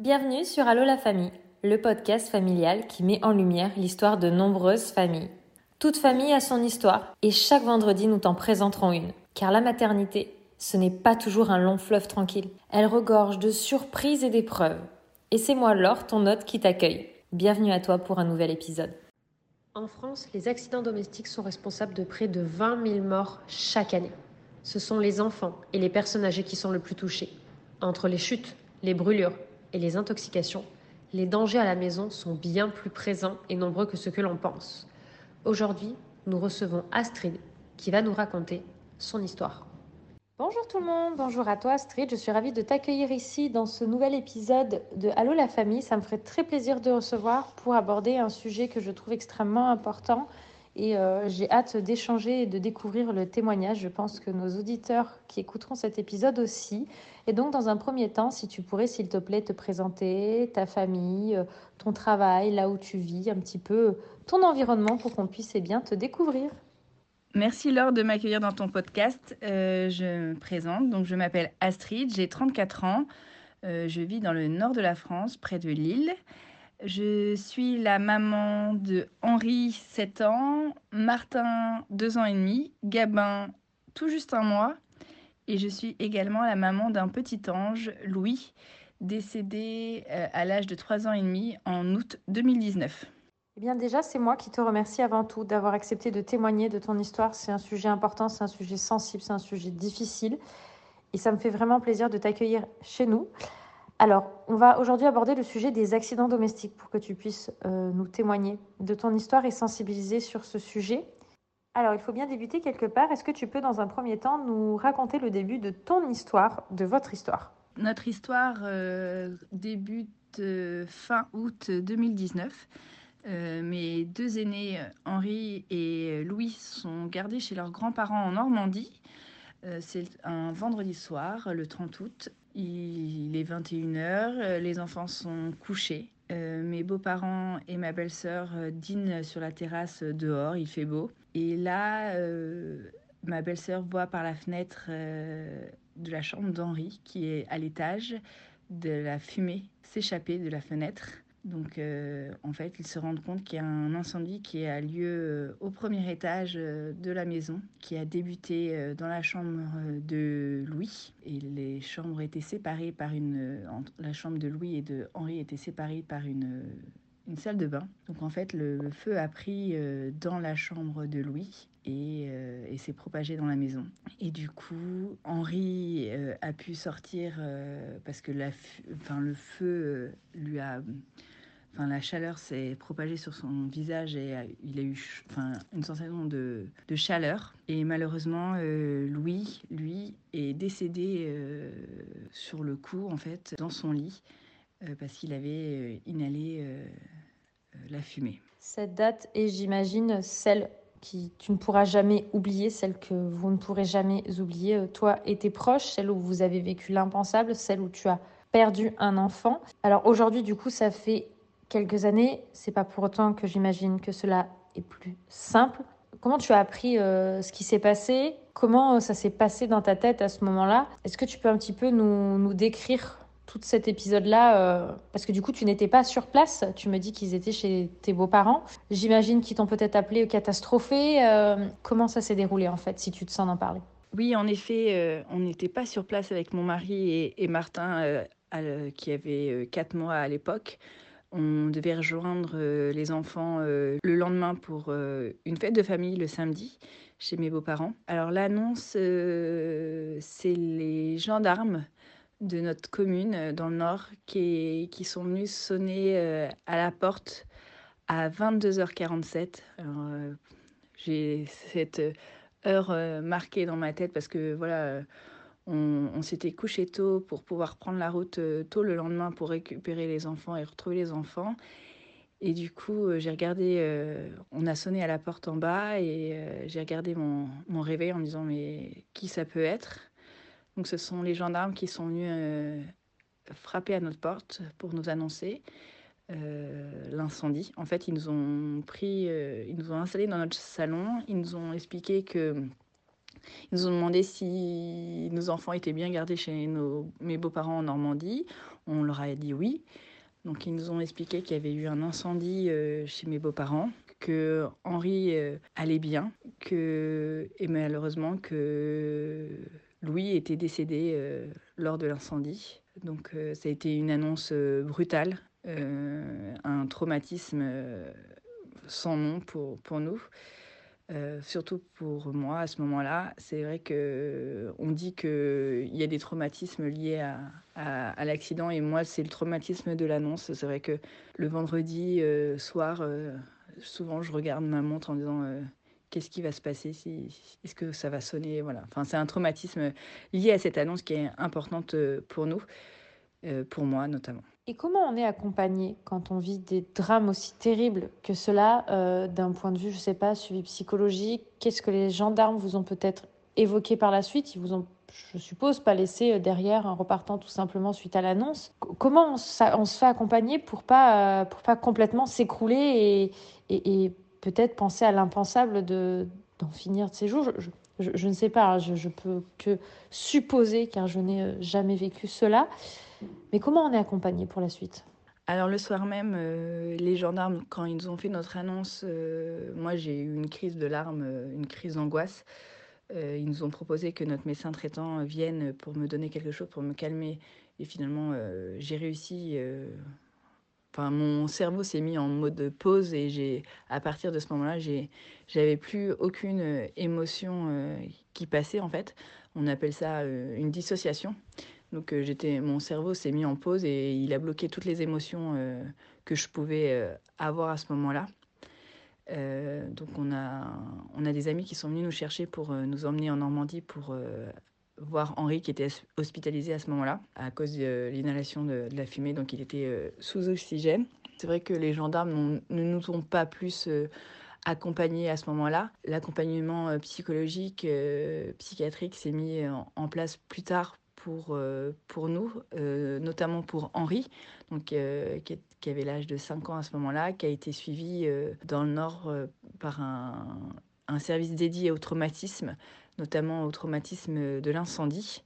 Bienvenue sur Allo la famille, le podcast familial qui met en lumière l'histoire de nombreuses familles. Toute famille a son histoire et chaque vendredi nous t'en présenterons une. Car la maternité, ce n'est pas toujours un long fleuve tranquille. Elle regorge de surprises et d'épreuves. Et c'est moi Laure, ton hôte, qui t'accueille. Bienvenue à toi pour un nouvel épisode. En France, les accidents domestiques sont responsables de près de 20 000 morts chaque année. Ce sont les enfants et les personnes âgées qui sont le plus touchés. Entre les chutes, les brûlures et les intoxications, les dangers à la maison sont bien plus présents et nombreux que ce que l'on pense. Aujourd'hui, nous recevons Astrid qui va nous raconter son histoire. Bonjour tout le monde, bonjour à toi Astrid, je suis ravie de t'accueillir ici dans ce nouvel épisode de Allô la famille. Ça me ferait très plaisir de recevoir pour aborder un sujet que je trouve extrêmement important et euh, j'ai hâte d'échanger et de découvrir le témoignage. Je pense que nos auditeurs qui écouteront cet épisode aussi. Et donc dans un premier temps, si tu pourrais s'il te plaît te présenter ta famille, euh, ton travail, là où tu vis, un petit peu ton environnement pour qu'on puisse eh bien te découvrir. Merci Laure de m'accueillir dans ton podcast. Euh, je me présente, donc je m'appelle Astrid, j'ai 34 ans, euh, je vis dans le nord de la France, près de Lille. Je suis la maman de Henri, 7 ans, Martin, 2 ans et demi, Gabin, tout juste un mois, et je suis également la maman d'un petit ange, Louis, décédé euh, à l'âge de 3 ans et demi en août 2019. Eh bien déjà, c'est moi qui te remercie avant tout d'avoir accepté de témoigner de ton histoire. C'est un sujet important, c'est un sujet sensible, c'est un sujet difficile. Et ça me fait vraiment plaisir de t'accueillir chez nous. Alors, on va aujourd'hui aborder le sujet des accidents domestiques pour que tu puisses euh, nous témoigner de ton histoire et sensibiliser sur ce sujet. Alors, il faut bien débuter quelque part. Est-ce que tu peux, dans un premier temps, nous raconter le début de ton histoire, de votre histoire? Notre histoire euh, débute euh, fin août 2019. Euh, mes deux aînés, Henri et Louis, sont gardés chez leurs grands-parents en Normandie. C'est un vendredi soir, le 30 août. Il est 21h, les enfants sont couchés. Euh, mes beaux-parents et ma belle-sœur dînent sur la terrasse dehors, il fait beau. Et là, ma belle-sœur voit par la fenêtre de la chambre d'Henri, qui est à l'étage, de la fumée s'échapper de la fenêtre. Donc, euh, en fait, ils se rendent compte qu'il y a un incendie qui a lieu euh, au premier étage euh, de la maison, qui a débuté dans la chambre de Louis. Et les chambres étaient séparées par une. La chambre de Louis et de Henri étaient séparées par une, une salle de bain. Donc, en fait, le, feu a pris dans la chambre de Louis. Et, et s'est propagé dans la maison. Et du coup, Henri a pu sortir parce que la, enfin, le feu lui a Enfin, la chaleur s'est propagée sur son visage et il a eu enfin, une sensation de, de chaleur. Et malheureusement, euh, Louis, lui, est décédé euh, sur le coup, en fait, dans son lit, euh, parce qu'il avait inhalé la fumée. Cette date est, j'imagine, celle qui tu ne pourras jamais oublier, celle que vous ne pourrez jamais oublier, toi et tes proches, celle où vous avez vécu l'impensable, celle où tu as perdu un enfant. Alors aujourd'hui, du coup, ça fait quelques années. C'est pas pour autant que j'imagine que cela est plus simple. Comment tu as appris euh, ce qui s'est passé? Comment euh, ça s'est passé dans ta tête à ce moment-là? Est-ce que tu peux un petit peu nous, nous décrire tout cet épisode-là euh, Parce que du coup, tu n'étais pas sur place. Tu me dis qu'ils étaient chez tes beaux-parents. J'imagine qu'ils t'ont peut-être appelé catastrophé. comment ça s'est déroulé en fait, si tu te sens d'en parler? Oui, en effet, on n'était pas sur place avec mon mari et, Martin, qui avait 4 mois à l'époque. On devait rejoindre euh, les enfants euh, le lendemain pour euh, une fête de famille le samedi chez mes beaux-parents. Alors l'annonce, c'est les gendarmes de notre commune dans le nord qui, qui sont venus sonner à la porte à 22h47. j'ai cette heure marquée dans ma tête parce que voilà on, s'était couché tôt pour pouvoir prendre la route euh, tôt le lendemain pour récupérer les enfants et retrouver les enfants. Et du coup, euh, j'ai regardé, euh, on a sonné à la porte en bas et j'ai regardé mon, réveil en me disant mais qui ça peut être? Donc ce sont les gendarmes qui sont venus frapper à notre porte pour nous annoncer l'incendie. En fait, ils nous ont pris, ils nous ont installés dans notre salon, ils nous ont expliqué que ils nous ont demandé si nos enfants étaient bien gardés chez mes beaux-parents en Normandie. On leur a dit oui. Donc ils nous ont expliqué qu'il y avait eu un incendie chez mes beaux-parents, que Henri allait bien, que et malheureusement que Louis était décédé lors de l'incendie. Donc ça a été une annonce brutale, un traumatisme sans nom pour, pour nous. Euh, surtout pour moi à ce moment-là, c'est vrai que on dit qu'il y a des traumatismes liés à, l'accident et moi c'est le traumatisme de l'annonce. C'est vrai que le vendredi euh, soir, euh, souvent je regarde ma montre en disant qu'est-ce qui va se passer, est-ce que ça va sonner, voilà. Enfin c'est un traumatisme lié à cette annonce qui est importante pour nous, pour moi notamment. Et comment on est accompagné quand on vit des drames aussi terribles que cela, euh, d'un point de vue, je ne sais pas, suivi psychologique? Qu'est-ce que les gendarmes vous ont peut-être évoqué par la suite? Ils vous ont, je suppose, pas laissé euh, derrière en repartant tout simplement suite à l'annonce. Comment on, se fait accompagner pour pas, euh, pour pas complètement s'écrouler et, peut-être penser à l'impensable de, d'en finir de ces jours? Je, je, ne sais pas, hein, je, je peux que supposer, car je n'ai jamais vécu cela. Mais comment on est accompagné pour la suite? Alors le soir même, euh, les gendarmes, quand ils ont fait notre annonce, euh, moi j'ai eu une crise de larmes, euh, une crise d'angoisse. ils nous ont proposé que notre médecin traitant vienne pour me donner quelque chose, pour me calmer. Et finalement, j'ai réussi. Enfin, mon cerveau s'est mis en mode pause et j'ai, à partir de ce moment-là, j'avais plus aucune émotion qui passait en fait. On appelle ça une dissociation. Donc euh, j'étais, mon cerveau s'est mis en pause et il a bloqué toutes les émotions euh, que je pouvais euh, avoir à ce moment-là. donc on a, on a des amis qui sont venus nous chercher pour nous emmener en Normandie pour voir Henri qui était hospitalisé à ce moment-là à cause de l'inhalation de, la fumée, donc il était sous oxygène. C'est vrai que les gendarmes ne nous ont pas plus accompagnés à ce moment-là. L'accompagnement psychologique, psychiatrique s'est mis en, place plus tard pour, euh, pour nous, euh, notamment pour Henri, donc, euh, qui, avait l'âge de 5 ans à ce moment-là, qui a été suivi dans le Nord par un, un, service dédié au traumatisme, notamment au traumatisme de l'incendie.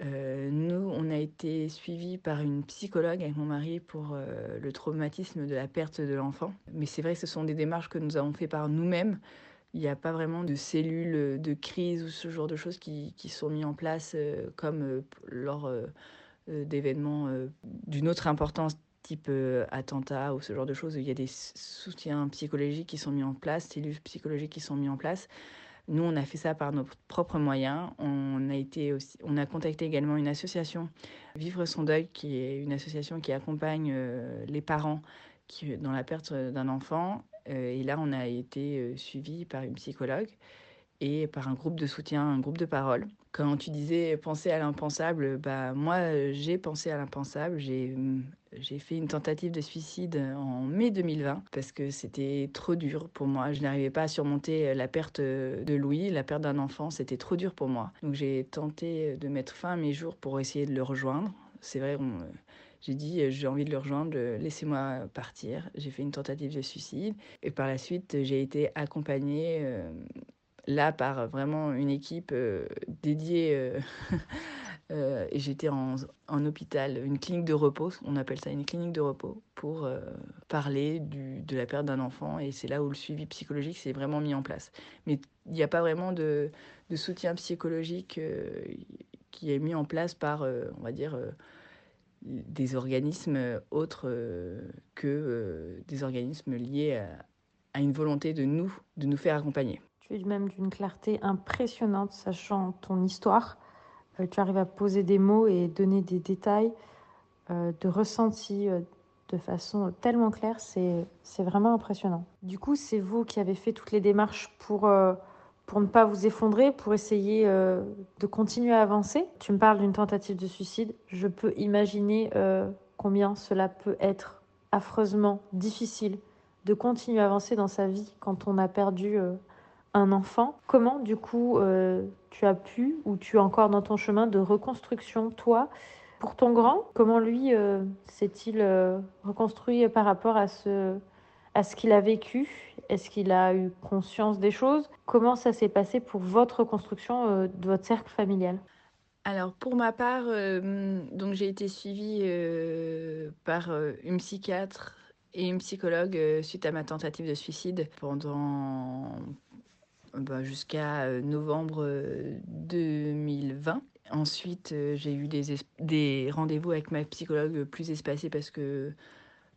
nous, on a été suivis par une psychologue avec mon mari pour le traumatisme de la perte de l'enfant. Mais c'est vrai que ce sont des démarches que nous avons fait par nous-mêmes. Il n'y a pas vraiment de cellules euh, de crise ou ce genre de choses qui, sont mis en place euh, comme euh, lors d'événements d'une autre importance type attentat ou ce genre de choses. Il y a des soutiens psychologiques qui sont mis en place, cellules psychologiques qui sont mis en place. Nous, on a fait ça par nos propres moyens. On a, contacté également une association, Vivre son deuil, qui est une association qui accompagne les parents dans la perte d'un enfant euh, et là, on a été euh, suivi par une psychologue et par un groupe de soutien, un groupe de parole. Quand tu disais penser à l'impensable, bah, moi, j'ai pensé à l'impensable. J'ai, j'ai fait une tentative de suicide en mai 2020 parce que c'était trop dur pour moi. Je n'arrivais pas à surmonter la perte de Louis, la perte d'un enfant. C'était trop dur pour moi. Donc j'ai tenté de mettre fin à mes jours pour essayer de le rejoindre. C'est vrai, on, j'ai dit, euh, j'ai envie de le rejoindre, laissez-moi partir. J'ai fait une tentative de suicide. Et par la suite, j'ai été accompagnée euh, là par vraiment une équipe euh, dédiée. et j'étais en, en, hôpital, une clinique de repos, on appelle ça une clinique de repos, pour parler du, de la perte d'un enfant. Et c'est là où le suivi psychologique s'est vraiment mis en place. Mais il n'y a pas vraiment de, de soutien psychologique qui est mis en place par, on va dire, des organismes autres euh, que euh, des organismes liés à, une volonté de nous, de nous faire accompagner. Tu es même d'une clarté impressionnante, sachant ton histoire. Euh, tu arrives à poser des mots et donner des détails de ressenti de façon tellement claire, c'est vraiment impressionnant. Du coup, c'est vous qui avez fait toutes les démarches pour pour ne pas vous effondrer, pour essayer euh, de continuer à avancer. Tu me parles d'une tentative de suicide. Je peux imaginer euh, combien cela peut être affreusement difficile de continuer à avancer dans sa vie quand on a perdu euh, un enfant. Comment, du coup, tu as pu, ou tu es encore dans ton chemin de reconstruction, toi, pour ton grand? Comment lui s'est-il reconstruit par rapport à ce, à ce qu'il a vécu? Est-ce qu'il a eu conscience des choses? Comment ça s'est passé pour votre reconstruction euh, de votre cercle familial? Alors pour ma part, donc j'ai été suivie par une psychiatre et une psychologue suite à ma tentative de suicide pendant bah, jusqu'à novembre 2020. Ensuite, j'ai eu des, des rendez-vous avec ma psychologue plus espacés parce que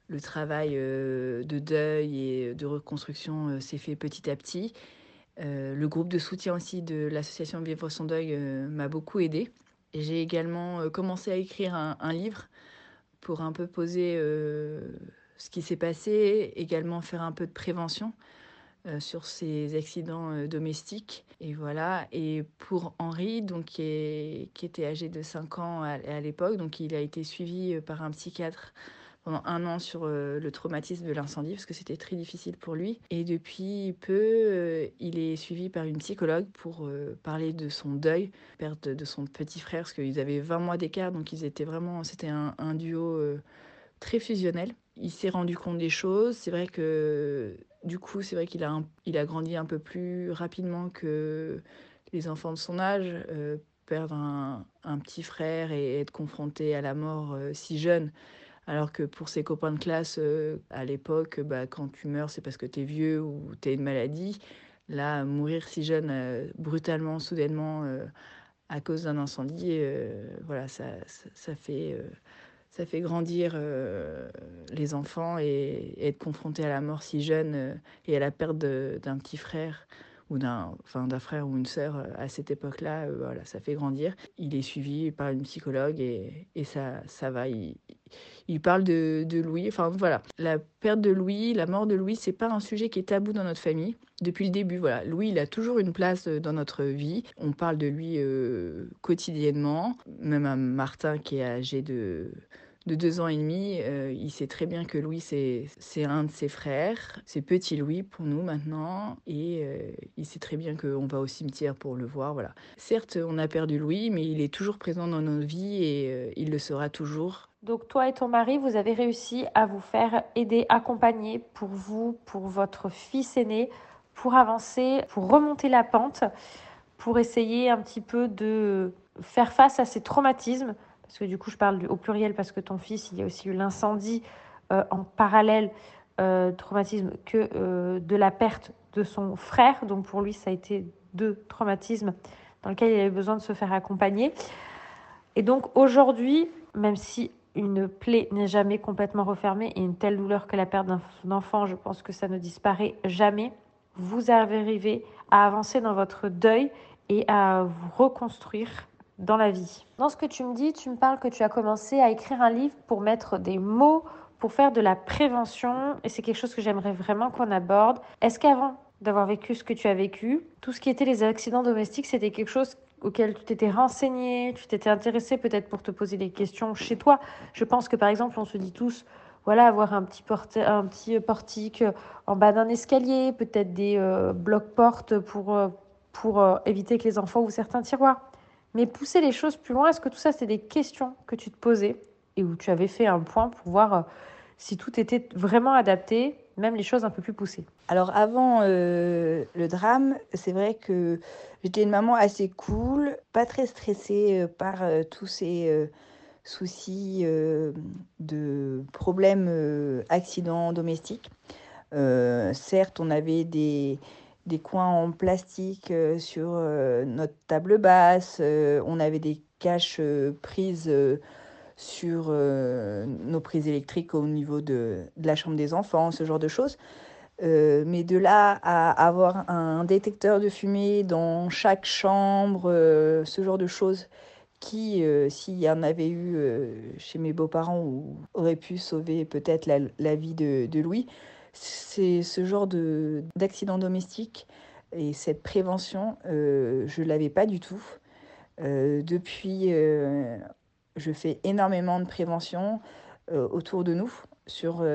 le travail de deuil et de reconstruction s'est fait petit à petit. Euh, le groupe de soutien aussi de l'association Vivre son deuil euh, m'a beaucoup aidé. J'ai également euh, commencé à écrire un, livre pour un peu poser ce qui s'est passé, également faire un peu de prévention sur ces accidents domestiques. Et voilà. Et pour Henri, donc, qui, était âgé de 5 ans à, à l'époque, donc il a été suivi par un psychiatre pendant un an sur euh, le traumatisme de l'incendie parce que c'était très difficile pour lui. Et depuis peu, euh, il est suivi par une psychologue pour euh, parler de son deuil, perte de son petit frère, parce qu'ils avaient 20 mois d'écart, donc ils étaient vraiment, c'était un, duo très fusionnel. Il s'est rendu compte des choses. C'est vrai que du coup, c'est vrai qu'il a, il a grandi un peu plus rapidement que les enfants de son âge. perdre un, un, petit frère et être confronté à la mort si jeune, alors que pour ses copains de classe, euh, à l'époque, bah, quand tu meurs, c'est parce que tu es vieux ou tu as une maladie. Là, mourir si jeune, euh, brutalement, soudainement, euh, à cause d'un incendie, voilà, ça, ça, fait, ça fait grandir les enfants et, être confronté à la mort si jeune et à la perte d'un petit frère d'un enfin, frère ou une sœur euh, à cette époque-là, euh, voilà, ça fait grandir. Il est suivi par une psychologue et, et ça, ça va. Il, il parle de, de, Louis. Enfin voilà, la perte de Louis, la mort de Louis, c'est pas un sujet qui est tabou dans notre famille depuis le début. Voilà, Louis, il a toujours une place euh, dans notre vie. On parle de lui quotidiennement, même à Martin qui est âgé de de deux ans et demi, euh, il sait très bien que Louis, c'est un de ses frères. C'est petit Louis pour nous maintenant. Et euh, il sait très bien qu'on va au cimetière pour le voir. Voilà. Certes, on a perdu Louis, mais il est toujours présent dans nos vies et euh, il le sera toujours. Donc toi et ton mari, vous avez réussi à vous faire aider, accompagner pour vous, pour votre fils aîné, pour avancer, pour remonter la pente, pour essayer un petit peu de faire face à ces traumatismes parce que du coup je parle au pluriel parce que ton fils, il y a aussi eu l'incendie euh, en parallèle euh, traumatisme que euh, de la perte de son frère. Donc pour lui, ça a été deux traumatismes dans lesquels il avait besoin de se faire accompagner. Et donc aujourd'hui, même si une plaie n'est jamais complètement refermée et une telle douleur que la perte d'un enfant, je pense que ça ne disparaît jamais, vous arrivez à avancer dans votre deuil et à vous reconstruire dans la vie. Dans ce que tu me dis, tu me parles que tu as commencé à écrire un livre pour mettre des mots, pour faire de la prévention, et c'est quelque chose que j'aimerais vraiment qu'on aborde. Est-ce qu'avant d'avoir vécu ce que tu as vécu, tout ce qui était les accidents domestiques, c'était quelque chose auquel tu t'étais renseigné, tu t'étais intéressé peut-être pour te poser des questions chez toi? Je pense que par exemple, on se dit tous, voilà, avoir un petit, un petit portique en bas d'un escalier, peut-être des euh, blocs-portes pour, euh, pour euh, éviter que les enfants ouvrent certains tiroirs. Mais pousser les choses plus loin, est-ce que tout ça, c'est des questions que tu te posais et où tu avais fait un point pour voir euh, si tout était vraiment adapté, même les choses un peu plus poussées? Alors avant euh, le drame, c'est vrai que j'étais une maman assez cool, pas très stressée euh, par tous ces soucis de problèmes, accidents domestiques. certes, on avait des des coins en plastique euh, sur euh, notre table basse, euh, on avait des caches prises sur nos prises électriques au niveau de, la chambre des enfants, ce genre de choses. mais de là à avoir un détecteur de fumée dans chaque chambre, ce genre de choses qui, s'il y en avait eu chez mes beaux-parents, aurait pu sauver peut-être la, vie de Louis c'est ce genre d'accident domestique et cette prévention, euh, je ne l'avais pas du tout. Euh, depuis, euh, je fais énormément de prévention autour de nous sur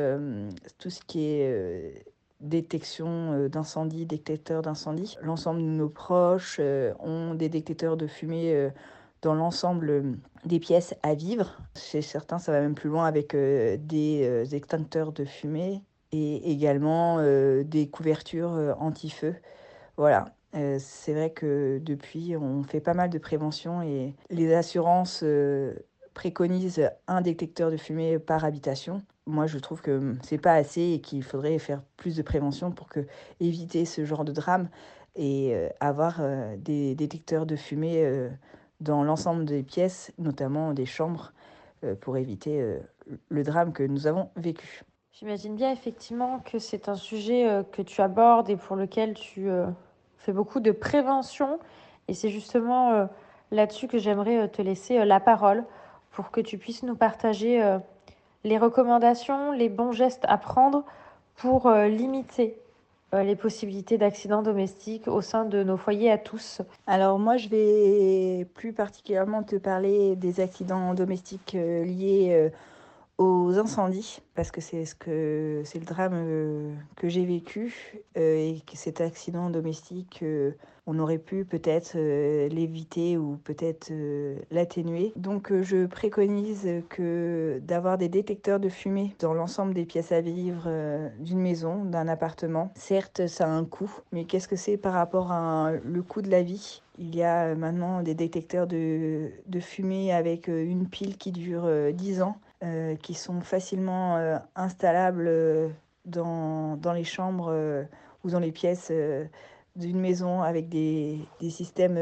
tout ce qui est détection d'incendie, détecteur d'incendie. L'ensemble de nos proches ont des détecteurs de fumée dans l'ensemble des pièces à vivre. Chez certains, ça va même plus loin avec des extincteurs de fumée et également euh, des couvertures euh, anti-feu. Voilà. c'est vrai que depuis, on fait pas mal de prévention et les assurances préconisent un détecteur de fumée par habitation. Moi, je trouve que c'est pas assez et qu'il faudrait faire plus de prévention pour éviter ce genre de drame et avoir des détecteurs de fumée dans l'ensemble des pièces, notamment des chambres, pour éviter le drame que nous avons vécu. J'imagine bien effectivement que c'est un sujet euh, que tu abordes et pour lequel tu euh, fais beaucoup de prévention. Et c'est justement euh, là-dessus que j'aimerais te laisser la parole pour que tu puisses nous partager les recommandations, les bons gestes à prendre pour limiter les possibilités d'accidents domestiques au sein de nos foyers à tous. Alors moi, je vais plus particulièrement te parler des accidents domestiques liés aux incendies parce que c'est ce le drame euh, que j'ai vécu euh, et que cet accident domestique euh, on aurait pu peut-être l'éviter ou peut-être l'atténuer. Donc je préconise que d'avoir des détecteurs de fumée dans l'ensemble des pièces à vivre d'une maison, d'un appartement. Certes, ça a un coût, mais qu'est-ce que c'est par rapport à le coût de la vie? Il y a maintenant des détecteurs de, de fumée avec une pile qui dure 10 ans euh, qui sont facilement euh, installables euh, dans, dans, les chambres ou dans les pièces d'une maison avec des, des systèmes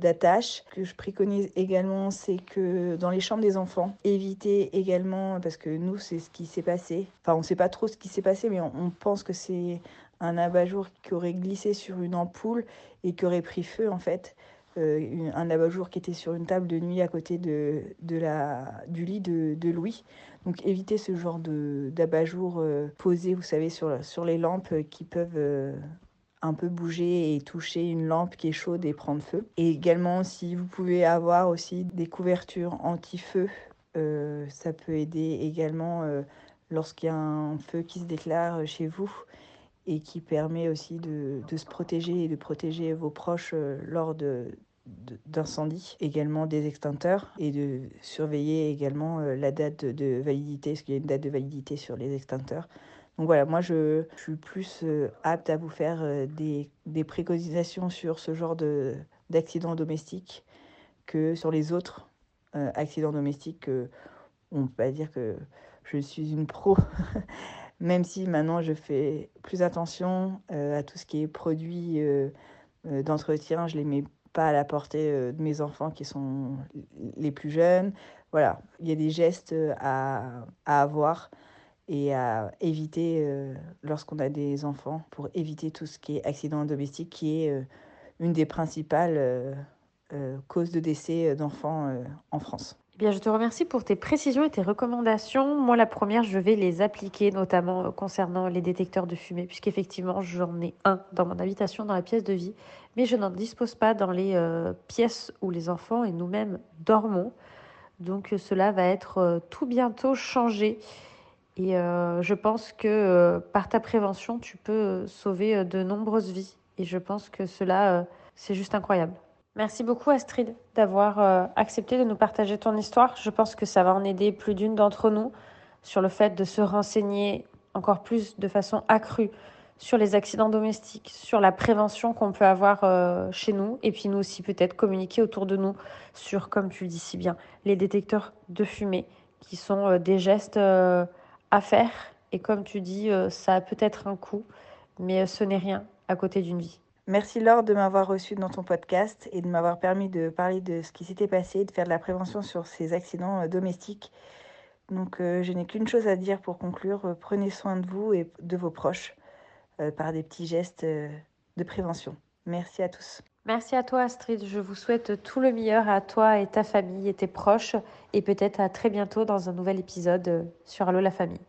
d'attache. Ce que je préconise également, c'est que dans les chambres des enfants, éviter également, parce que nous, c'est ce qui s'est passé. Enfin, on ne sait pas trop ce qui s'est passé, mais on, on pense que c'est un abat-jour qui aurait glissé sur une ampoule et qui aurait pris feu, en fait. Euh, un abat-jour qui était sur une table de nuit à côté de, de la, du lit de, de Louis. Donc éviter ce genre d'abat-jour euh, posé, vous savez, sur, sur les lampes euh, qui peuvent un peu bouger et toucher une lampe qui est chaude et prendre feu. Et également, si vous pouvez avoir aussi des couvertures anti-feu, ça peut aider également lorsqu'il y a un feu qui se déclare chez vous et qui permet aussi de, se protéger et de protéger vos proches lors de, d'incendie, également des extincteurs et de surveiller également euh, la date de validité, parce qu'il y a une date de validité sur les extincteurs. Donc voilà, moi je, suis plus euh, apte à vous faire euh, des, des préconisations sur ce genre d'accidents domestiques que sur les autres accidents domestiques. on peut pas dire que je suis une pro, même si maintenant je fais plus attention à tout ce qui est produit d'entretien, je les mets pas à la portée euh, de mes enfants qui sont les plus jeunes. Voilà, il y a des gestes euh, à, avoir et à éviter euh, lorsqu'on a des enfants pour éviter tout ce qui est accident domestique qui est une des principales causes de décès d'enfants en France. Eh bien, je te remercie pour tes précisions et tes recommandations. Moi, la première, je vais les appliquer, notamment concernant les détecteurs de fumée, puisqu'effectivement, j'en ai un dans mon habitation, dans la pièce de vie, mais je n'en dispose pas dans les euh, pièces où les enfants et nous-mêmes dormons. Donc, cela va être euh, tout bientôt changé. Et euh, je pense que par ta prévention, tu peux sauver de nombreuses vies. Et je pense que cela, c'est juste incroyable. Merci beaucoup Astrid d'avoir euh, accepté de nous partager ton histoire. Je pense que ça va en aider plus d'une d'entre nous sur le fait de se renseigner encore plus de façon accrue sur les accidents domestiques, sur la prévention qu'on peut avoir euh, chez nous, et puis nous aussi peut-être communiquer autour de nous sur, comme tu le dis si bien, les détecteurs de fumée, qui sont euh, des gestes à faire. Et comme tu dis, ça a peut-être un coût, mais ce n'est rien à côté d'une vie. Merci Laure de m'avoir reçu dans ton podcast et de m'avoir permis de parler de ce qui s'était passé, de faire de la prévention sur ces accidents euh, domestiques. Donc euh, je n'ai qu'une chose à dire pour conclure, euh, prenez soin de vous et de vos proches par des petits gestes de prévention. Merci à tous. Merci à toi Astrid, je vous souhaite tout le meilleur à toi et ta famille et tes proches et peut-être à très bientôt dans un nouvel épisode sur Allo la famille.